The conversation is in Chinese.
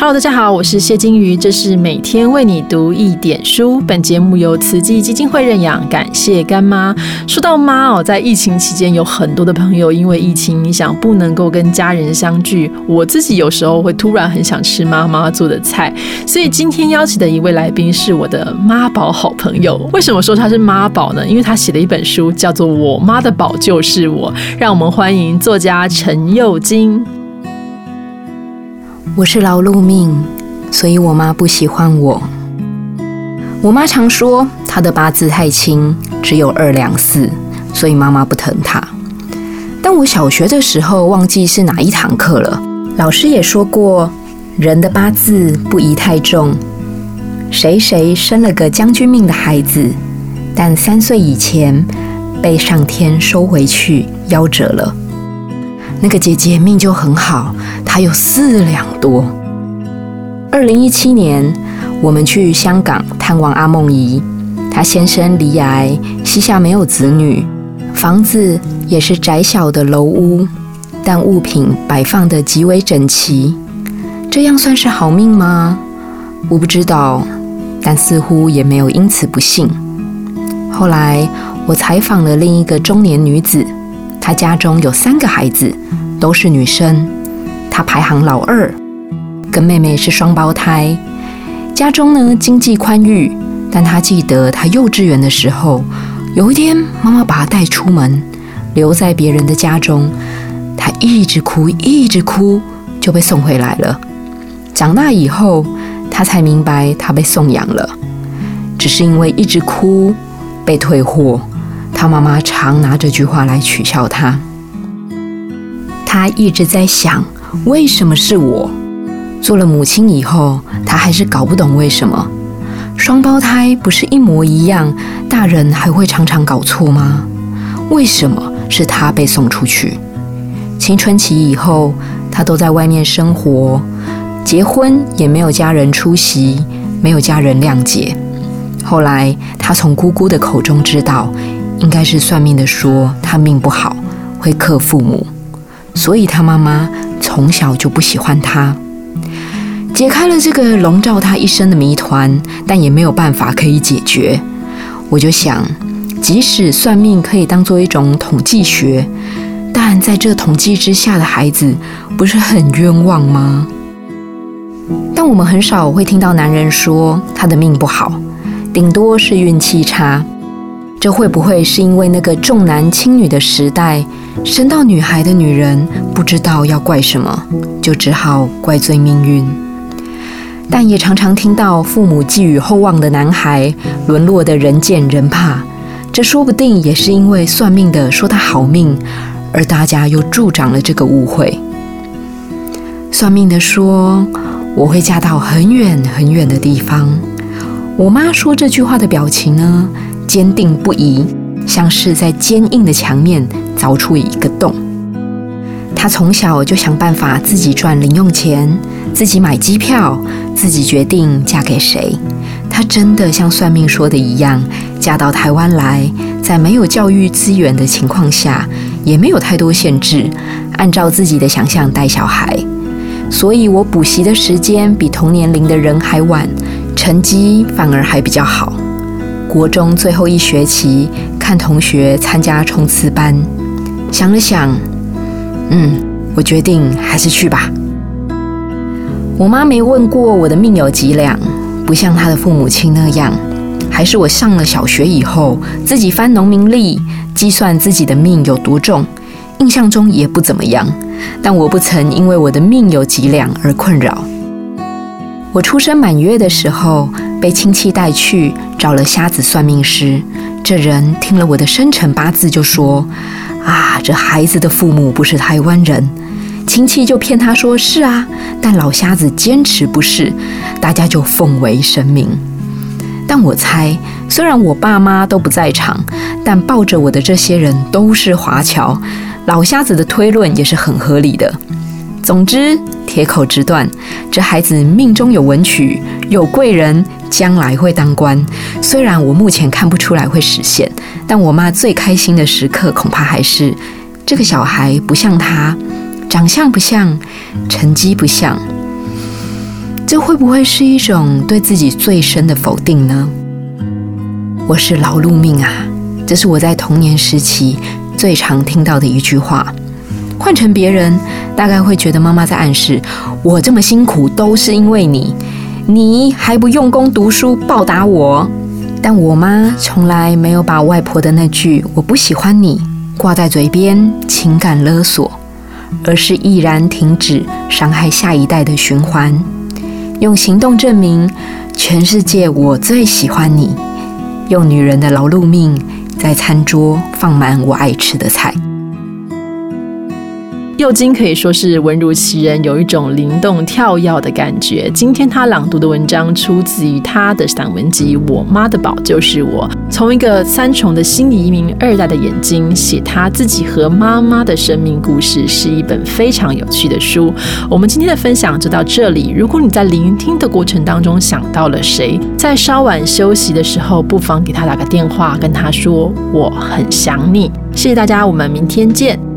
Hello，大家好，我是谢金鱼，这是每天为你读一点书。本节目由慈济基金会认养，感谢干妈。说到妈哦，在疫情期间，有很多的朋友因为疫情影响，不能够跟家人相聚。我自己有时候会突然很想吃妈妈做的菜，所以今天邀请的一位来宾是我的妈宝好朋友。为什么说他是妈宝呢？因为他写了一本书，叫做《我妈的宝就是我》。让我们欢迎作家陈幼金。我是劳碌命，所以我妈不喜欢我。我妈常说她的八字太轻，只有二两四，所以妈妈不疼她。但我小学的时候忘记是哪一堂课了，老师也说过，人的八字不宜太重。谁谁生了个将军命的孩子，但三岁以前被上天收回去，夭折了。那个姐姐命就很好，她有四两多。二零一七年，我们去香港探望阿梦怡，她先生离癌，膝下没有子女，房子也是窄小的楼屋，但物品摆放的极为整齐。这样算是好命吗？我不知道，但似乎也没有因此不幸。后来我采访了另一个中年女子。他家中有三个孩子，都是女生，他排行老二，跟妹妹是双胞胎。家中呢经济宽裕，但他记得他幼稚园的时候，有一天妈妈把他带出门，留在别人的家中，他一直哭，一直哭，就被送回来了。长大以后，他才明白他被送养了，只是因为一直哭，被退货。他妈妈常拿这句话来取笑他。他一直在想，为什么是我？做了母亲以后，他还是搞不懂为什么。双胞胎不是一模一样，大人还会常常搞错吗？为什么是他被送出去？青春期以后，他都在外面生活，结婚也没有家人出席，没有家人谅解。后来，他从姑姑的口中知道。应该是算命的说他命不好，会克父母，所以他妈妈从小就不喜欢他。解开了这个笼罩他一生的谜团，但也没有办法可以解决。我就想，即使算命可以当做一种统计学，但在这统计之下的孩子，不是很冤枉吗？但我们很少会听到男人说他的命不好，顶多是运气差。这会不会是因为那个重男轻女的时代，生到女孩的女人不知道要怪什么，就只好怪罪命运？但也常常听到父母寄予厚望的男孩沦落的人见人怕，这说不定也是因为算命的说他好命，而大家又助长了这个误会。算命的说我会嫁到很远很远的地方，我妈说这句话的表情呢？坚定不移，像是在坚硬的墙面凿出一个洞。他从小就想办法自己赚零用钱，自己买机票，自己决定嫁给谁。他真的像算命说的一样，嫁到台湾来，在没有教育资源的情况下，也没有太多限制，按照自己的想象带小孩。所以我补习的时间比同年龄的人还晚，成绩反而还比较好。国中最后一学期，看同学参加冲刺班，想了想，嗯，我决定还是去吧。我妈没问过我的命有几两，不像她的父母亲那样，还是我上了小学以后自己翻农民历，计算自己的命有多重，印象中也不怎么样。但我不曾因为我的命有几两而困扰。我出生满月的时候，被亲戚带去找了瞎子算命师。这人听了我的生辰八字，就说：“啊，这孩子的父母不是台湾人。”亲戚就骗他说是啊，但老瞎子坚持不是，大家就奉为神明。但我猜，虽然我爸妈都不在场，但抱着我的这些人都是华侨，老瞎子的推论也是很合理的。总之，铁口直断，这孩子命中有文曲，有贵人，将来会当官。虽然我目前看不出来会实现，但我妈最开心的时刻，恐怕还是这个小孩不像他，长相不像，成绩不像。这会不会是一种对自己最深的否定呢？我是劳碌命啊，这是我在童年时期最常听到的一句话。换成别人，大概会觉得妈妈在暗示我这么辛苦都是因为你，你还不用功读书报答我。但我妈从来没有把外婆的那句“我不喜欢你”挂在嘴边，情感勒索，而是毅然停止伤害下一代的循环，用行动证明全世界我最喜欢你，用女人的劳碌命在餐桌放满我爱吃的菜。右京可以说是文如其人，有一种灵动跳跃的感觉。今天他朗读的文章出自于他的散文集《我妈的宝就是我》，从一个三重的新移民二代的眼睛写他自己和妈妈的生命故事，是一本非常有趣的书。我们今天的分享就到这里。如果你在聆听的过程当中想到了谁，在稍晚休息的时候，不妨给他打个电话，跟他说我很想你。谢谢大家，我们明天见。